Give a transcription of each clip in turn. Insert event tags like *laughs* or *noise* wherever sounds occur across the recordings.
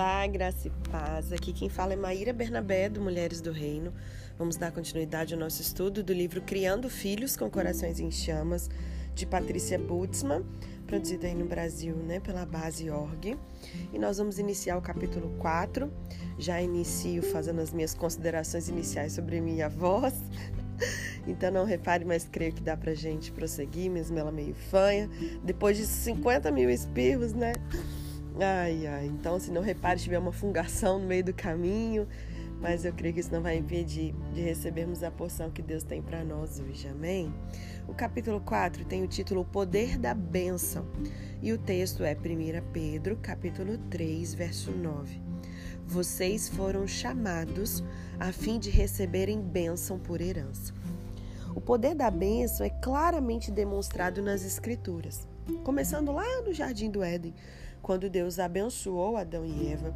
Olá, graça e paz. Aqui quem fala é Maíra Bernabé, do Mulheres do Reino. Vamos dar continuidade ao nosso estudo do livro Criando Filhos com Corações em Chamas, de Patrícia Butzmann, produzido aí no Brasil né, pela Base Org. E nós vamos iniciar o capítulo 4. Já inicio fazendo as minhas considerações iniciais sobre minha voz. *laughs* Então não repare, mas creio que dá pra gente prosseguir, mesmo ela meio fanha. Depois de 50 mil espirros, né? Ai, ai. Então, se não repare, tiver uma fungação no meio do caminho, mas eu creio que isso não vai impedir de recebermos a porção que Deus tem para nós hoje. Amém? O capítulo 4 tem o título O Poder da Bênção e o texto é 1 Pedro, capítulo 3, verso 9. Vocês foram chamados a fim de receberem bênção por herança. O poder da bênção é claramente demonstrado nas Escrituras, começando lá no Jardim do Éden, quando Deus abençoou Adão e Eva,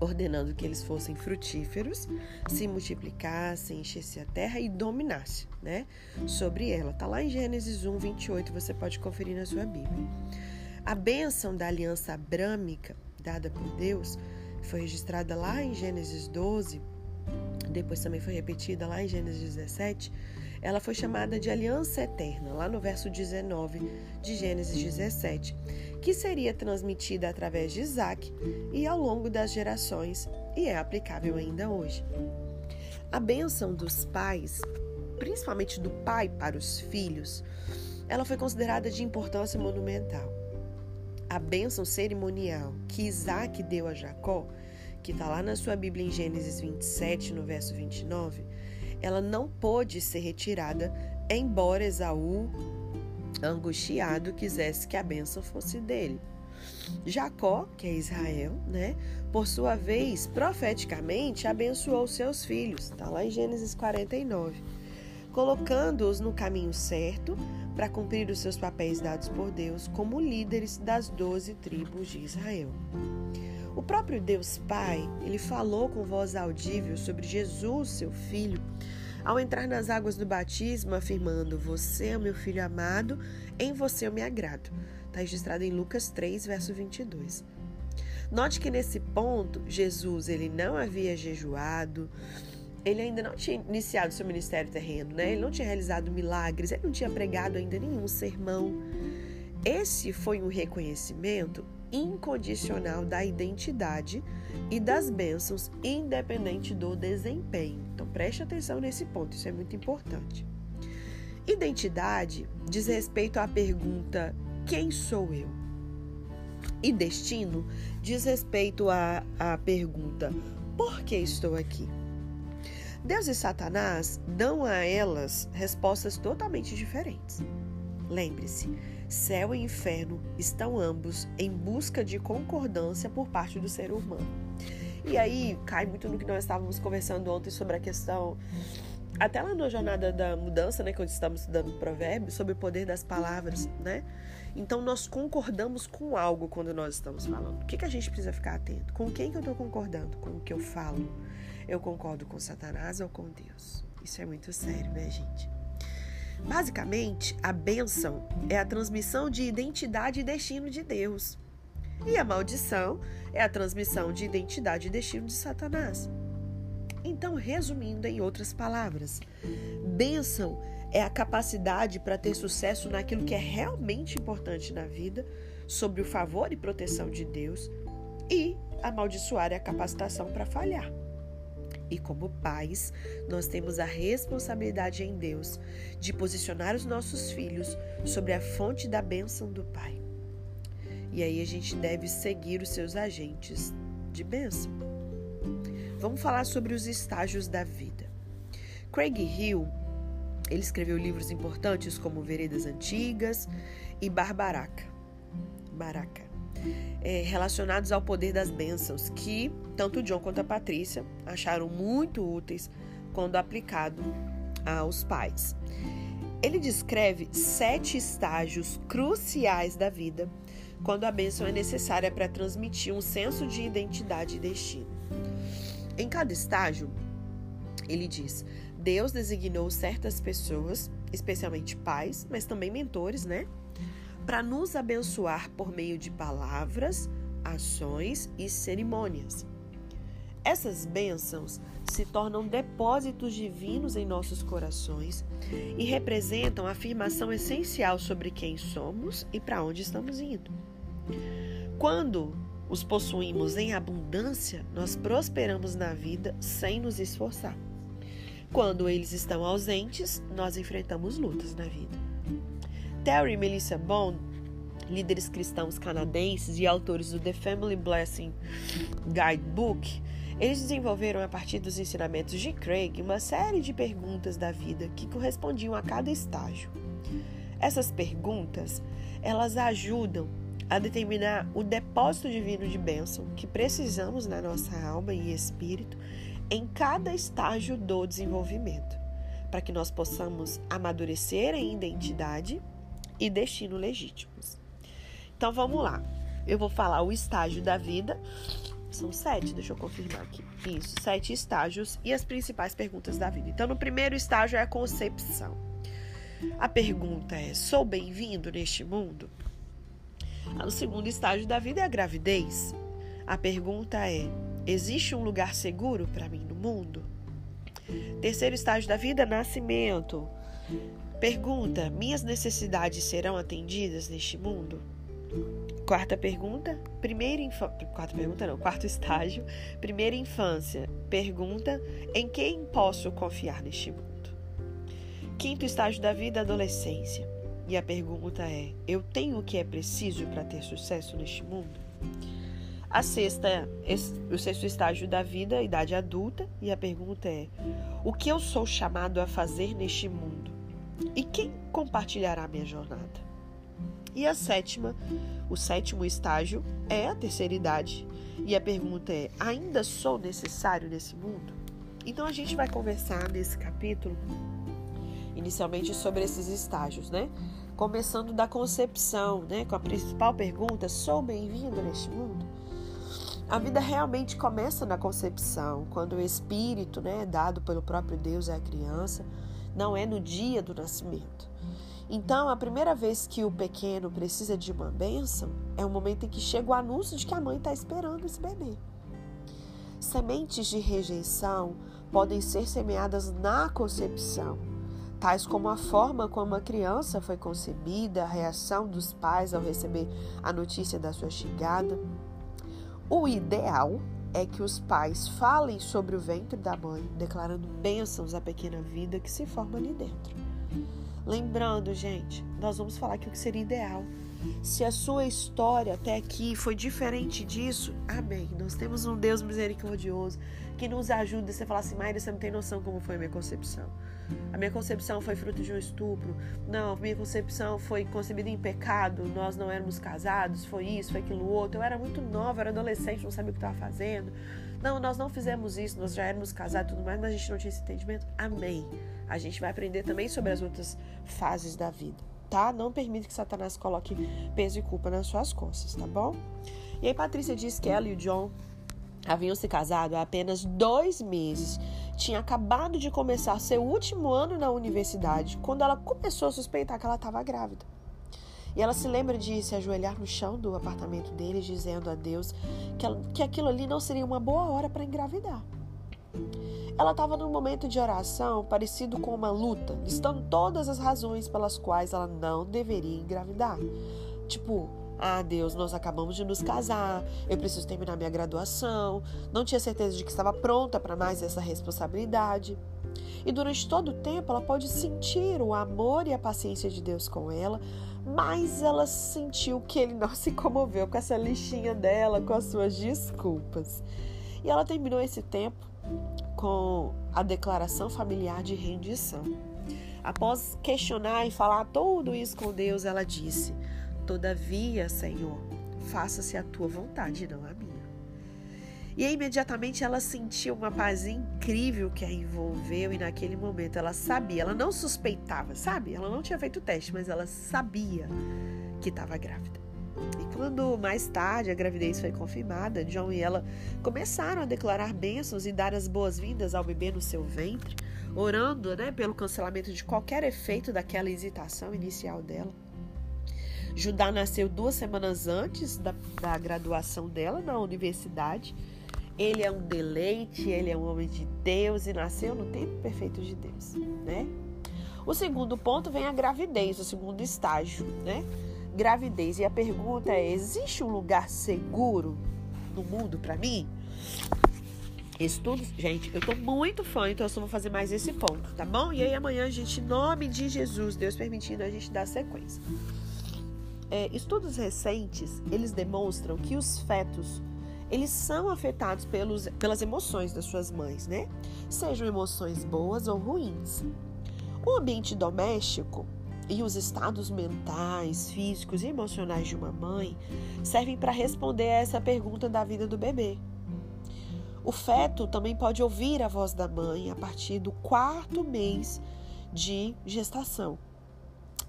ordenando que eles fossem frutíferos, se multiplicassem, enchessem a terra e dominassem né, sobre ela. Está lá em Gênesis 1, 28, você pode conferir na sua Bíblia. A bênção da aliança abrâmica dada por Deus foi registrada lá em Gênesis 12, depois também foi repetida lá em Gênesis 17, ela foi chamada de aliança eterna, lá no verso 19 de Gênesis 17, que seria transmitida através de Isaac e ao longo das gerações e é aplicável ainda hoje. A bênção dos pais, principalmente do pai para os filhos, ela foi considerada de importância monumental. A bênção cerimonial que Isaac deu a Jacó, que está lá na sua Bíblia em Gênesis 27, no verso 29, ela não pôde ser retirada, embora Esaú, angustiado, quisesse que a bênção fosse dele. Jacó, que é Israel, né, por sua vez, profeticamente abençoou seus filhos, está lá em Gênesis 49, colocando-os no caminho certo para cumprir os seus papéis dados por Deus como líderes das doze tribos de Israel. O próprio Deus Pai, ele falou com voz audível sobre Jesus, seu filho, ao entrar nas águas do batismo, afirmando: Você é meu filho amado, em você eu me agrado. Está registrado em Lucas 3, verso 22. Note que nesse ponto, Jesus ele não havia jejuado, ele ainda não tinha iniciado seu ministério terreno, né? Ele não tinha realizado milagres, ele não tinha pregado ainda nenhum sermão. Esse foi um reconhecimento incondicional da identidade e das bênçãos, independente do desempenho. Então preste atenção nesse ponto, isso é muito importante. Identidade diz respeito à pergunta: quem sou eu? E destino diz respeito à, à pergunta: por que estou aqui? Deus e Satanás dão a elas respostas totalmente diferentes. Lembre-se, céu e inferno estão ambos em busca de concordância por parte do ser humano. E aí cai muito no que nós estávamos conversando ontem sobre a questão, até lá na jornada da mudança, né, quando estamos estudando provérbios, sobre o poder das palavras, né? Então nós concordamos com algo quando nós estamos falando. O que, que a gente precisa ficar atento? Com quem que eu estou concordando? Com o que eu falo? Eu concordo com Satanás ou com Deus? Isso é muito sério, né, gente? Basicamente, a bênção é a transmissão de identidade e destino de Deus. E a maldição é a transmissão de identidade e destino de Satanás. Então, resumindo em outras palavras, bênção é a capacidade para ter sucesso naquilo que é realmente importante na vida, sobre o favor e proteção de Deus, e amaldiçoar é a capacitação para falhar. E como pais, nós temos a responsabilidade em Deus de posicionar os nossos filhos sobre a fonte da bênção do Pai. E aí a gente deve seguir os seus agentes de bênção. Vamos falar sobre os estágios da vida. Craig Hill, ele escreveu livros importantes como Veredas Antigas e Barbaraca. Baraca é, relacionados ao poder das bênçãos, que tanto John quanto a Patrícia acharam muito úteis quando aplicado aos pais. Ele descreve sete estágios cruciais da vida quando a bênção é necessária para transmitir um senso de identidade e destino. Em cada estágio, ele diz: Deus designou certas pessoas, especialmente pais, mas também mentores, né? para nos abençoar por meio de palavras, ações e cerimônias. Essas bênçãos se tornam depósitos divinos em nossos corações e representam a afirmação essencial sobre quem somos e para onde estamos indo. Quando os possuímos em abundância, nós prosperamos na vida sem nos esforçar. Quando eles estão ausentes, nós enfrentamos lutas na vida. Terry e Melissa Bond, líderes cristãos canadenses e autores do The Family Blessing Guidebook, eles desenvolveram a partir dos ensinamentos de Craig uma série de perguntas da vida que correspondiam a cada estágio. Essas perguntas, elas ajudam a determinar o depósito divino de bênção que precisamos na nossa alma e espírito em cada estágio do desenvolvimento, para que nós possamos amadurecer em identidade e destino legítimos. Então vamos lá. Eu vou falar o estágio da vida são sete, deixa eu confirmar aqui. Isso, sete estágios e as principais perguntas da vida. Então, no primeiro estágio é a concepção. A pergunta é: sou bem-vindo neste mundo? No segundo estágio da vida é a gravidez. A pergunta é: existe um lugar seguro para mim no mundo? Terceiro estágio da vida, nascimento. Pergunta: minhas necessidades serão atendidas neste mundo? Quarta pergunta, primeira infância. Quarta pergunta não, quarto estágio, primeira infância. Pergunta: em quem posso confiar neste mundo? Quinto estágio da vida, adolescência. E a pergunta é: eu tenho o que é preciso para ter sucesso neste mundo? A sexta, o sexto estágio da vida, idade adulta, e a pergunta é: o que eu sou chamado a fazer neste mundo? E quem compartilhará minha jornada? E a sétima, o sétimo estágio é a terceira idade. E a pergunta é: ainda sou necessário nesse mundo? Então a gente vai conversar nesse capítulo inicialmente sobre esses estágios, né? Começando da concepção, né, com a principal pergunta: sou bem-vindo neste mundo? A vida realmente começa na concepção, quando o espírito, né, dado pelo próprio Deus à criança, não é no dia do nascimento. Então, a primeira vez que o pequeno precisa de uma bênção é o momento em que chega o anúncio de que a mãe está esperando esse bebê. Sementes de rejeição podem ser semeadas na concepção, tais como a forma como a criança foi concebida, a reação dos pais ao receber a notícia da sua chegada. O ideal é que os pais falem sobre o ventre da mãe, declarando bênçãos à pequena vida que se forma ali dentro. Lembrando, gente, nós vamos falar aqui o que seria ideal. Se a sua história até aqui foi diferente disso, amém. Nós temos um Deus misericordioso que nos ajuda. Você falar assim, Maíra, você não tem noção como foi a minha concepção. A minha concepção foi fruto de um estupro. Não, a minha concepção foi concebida em pecado. Nós não éramos casados. Foi isso, foi aquilo outro. Eu era muito nova, era adolescente, não sabia o que estava fazendo. Não, nós não fizemos isso, nós já éramos casados e tudo mais, mas a gente não tinha esse entendimento. Amém. A gente vai aprender também sobre as outras fases da vida, tá? Não permita que Satanás coloque peso e culpa nas suas costas, tá bom? E aí Patrícia diz que ela e o John haviam se casado há apenas dois meses. Tinha acabado de começar seu último ano na universidade quando ela começou a suspeitar que ela estava grávida. E ela se lembra de se ajoelhar no chão do apartamento deles, dizendo a Deus que, ela, que aquilo ali não seria uma boa hora para engravidar. Ela estava num momento de oração parecido com uma luta, listando todas as razões pelas quais ela não deveria engravidar. Tipo, ah, Deus, nós acabamos de nos casar, eu preciso terminar minha graduação, não tinha certeza de que estava pronta para mais essa responsabilidade. E durante todo o tempo ela pode sentir o amor e a paciência de Deus com ela, mas ela sentiu que ele não se comoveu com essa listinha dela, com as suas desculpas. E ela terminou esse tempo com a declaração familiar de rendição. Após questionar e falar tudo isso com Deus, ela disse: Todavia, Senhor, faça-se a tua vontade, não a minha. E imediatamente ela sentiu uma paz incrível que a envolveu, e naquele momento ela sabia, ela não suspeitava, sabe? Ela não tinha feito o teste, mas ela sabia que estava grávida. E quando mais tarde a gravidez foi confirmada, John e ela começaram a declarar bênçãos e dar as boas-vindas ao bebê no seu ventre, orando né, pelo cancelamento de qualquer efeito daquela hesitação inicial dela. Judá nasceu duas semanas antes da, da graduação dela na universidade. Ele é um deleite, ele é um homem de Deus e nasceu no tempo perfeito de Deus, né? O segundo ponto vem a gravidez, o segundo estágio, né? Gravidez. E a pergunta é: existe um lugar seguro no mundo para mim? Estudos, gente, eu tô muito fã, então eu só vou fazer mais esse ponto, tá bom? E aí amanhã gente, em nome de Jesus, Deus permitindo, a gente dá sequência. É, estudos recentes, eles demonstram que os fetos, eles são afetados pelos, pelas emoções das suas mães, né? Sejam emoções boas ou ruins. O ambiente doméstico e os estados mentais, físicos e emocionais de uma mãe servem para responder a essa pergunta da vida do bebê. O feto também pode ouvir a voz da mãe a partir do quarto mês de gestação.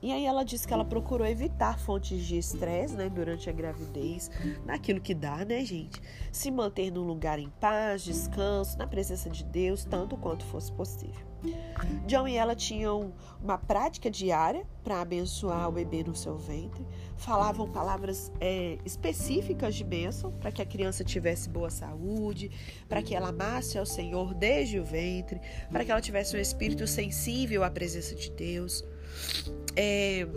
E aí ela disse que ela procurou evitar fontes de estresse, né, durante a gravidez, naquilo que dá, né, gente? Se manter num lugar em paz, descanso, na presença de Deus, tanto quanto fosse possível. John e ela tinham uma prática diária para abençoar o bebê no seu ventre, falavam palavras é, específicas de bênção para que a criança tivesse boa saúde, para que ela amasse ao Senhor desde o ventre, para que ela tivesse um espírito sensível à presença de Deus. É,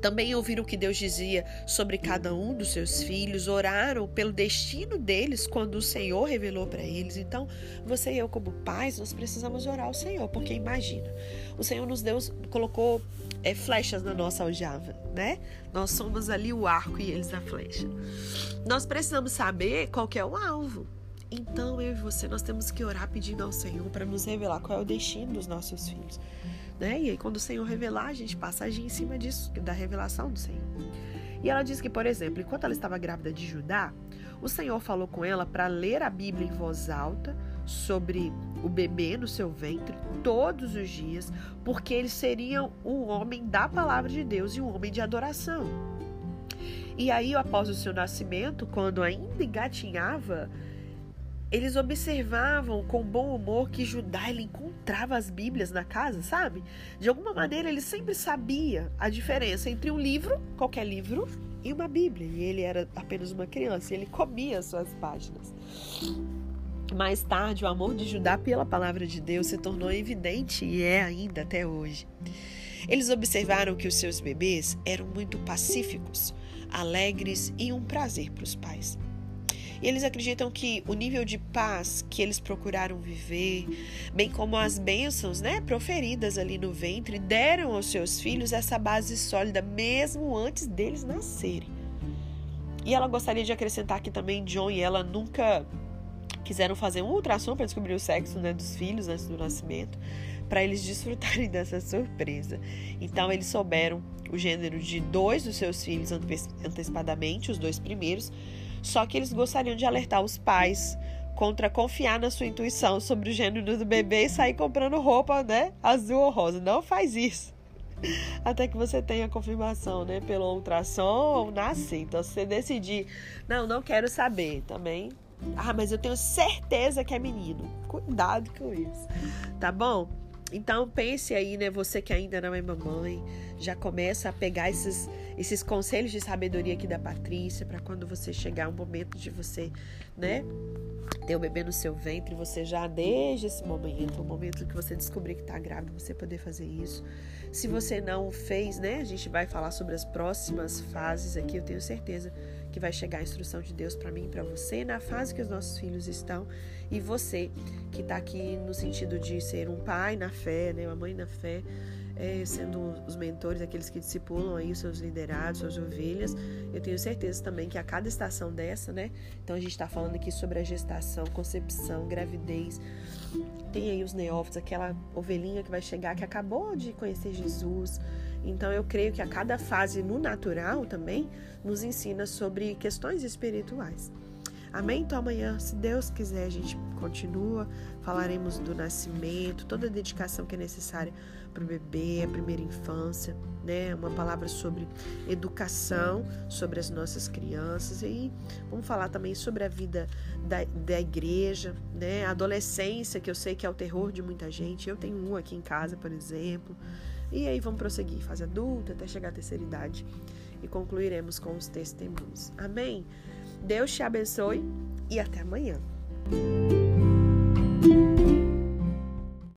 também ouviram o que Deus dizia sobre cada um dos seus filhos, oraram pelo destino deles quando o Senhor revelou para eles. Então, você e eu, como pais, nós precisamos orar ao Senhor, porque imagina, o Senhor nos deu, colocou é, flechas na nossa aljava, né? Nós somos ali o arco e eles a flecha. Nós precisamos saber qual é o alvo. Então, eu e você, nós temos que orar pedindo ao Senhor para nos revelar qual é o destino dos nossos filhos. Né? E aí, quando o Senhor revelar, a gente passa a agir em cima disso, da revelação do Senhor. E ela diz que, por exemplo, enquanto ela estava grávida de Judá, o Senhor falou com ela para ler a Bíblia em voz alta sobre o bebê no seu ventre todos os dias, porque eles seriam um homem da palavra de Deus e um homem de adoração. E aí, após o seu nascimento, quando ainda engatinhava, eles observavam com bom humor que Judá ele encontrava as Bíblias na casa, sabe? De alguma maneira ele sempre sabia a diferença entre um livro, qualquer livro, e uma Bíblia. E ele era apenas uma criança e ele comia suas páginas. Mais tarde, o amor de Judá pela palavra de Deus se tornou evidente e é ainda até hoje. Eles observaram que os seus bebês eram muito pacíficos, alegres e um prazer para os pais. E eles acreditam que o nível de paz que eles procuraram viver, bem como as bênçãos né, proferidas ali no ventre, deram aos seus filhos essa base sólida mesmo antes deles nascerem. E ela gostaria de acrescentar que também John e ela nunca quiseram fazer um ultrassom para descobrir o sexo né, dos filhos antes do nascimento, para eles *laughs* desfrutarem dessa surpresa. Então eles souberam o gênero de dois dos seus filhos antecipadamente, os dois primeiros, só que eles gostariam de alertar os pais contra confiar na sua intuição sobre o gênero do bebê e sair comprando roupa, né, azul ou rosa. Não faz isso. Até que você tenha confirmação, né, pelo ultrassom ou nascer. Então, se você decidir, não, não quero saber, também. Ah, mas eu tenho certeza que é menino. Cuidado com isso, tá bom? Então pense aí, né? Você que ainda não é mamãe, já começa a pegar esses, esses conselhos de sabedoria aqui da Patrícia para quando você chegar o momento de você, né? Ter o bebê no seu ventre, você já desde esse momento, o momento que você descobrir que está grávida, você poder fazer isso. Se você não fez, né? A gente vai falar sobre as próximas fases aqui, eu tenho certeza que vai chegar a instrução de Deus para mim e para você na fase que os nossos filhos estão. E você que está aqui no sentido de ser um pai na fé, né, uma mãe na fé, é, sendo os mentores, aqueles que discipulam aí os seus liderados, suas ovelhas. Eu tenho certeza também que a cada estação dessa, né? Então a gente está falando aqui sobre a gestação, concepção, gravidez. Tem aí os neófitos, aquela ovelhinha que vai chegar que acabou de conhecer Jesus. Então eu creio que a cada fase no natural também nos ensina sobre questões espirituais. Amém? Então amanhã, se Deus quiser, a gente continua, falaremos do nascimento, toda a dedicação que é necessária para o bebê, a primeira infância, né? Uma palavra sobre educação, sobre as nossas crianças e vamos falar também sobre a vida da, da igreja, né? A adolescência, que eu sei que é o terror de muita gente. Eu tenho um aqui em casa, por exemplo E aí vamos prosseguir, fase adulta, até chegar à terceira idade. E concluiremos com os testemunhos. Amém? Deus te abençoe e até amanhã.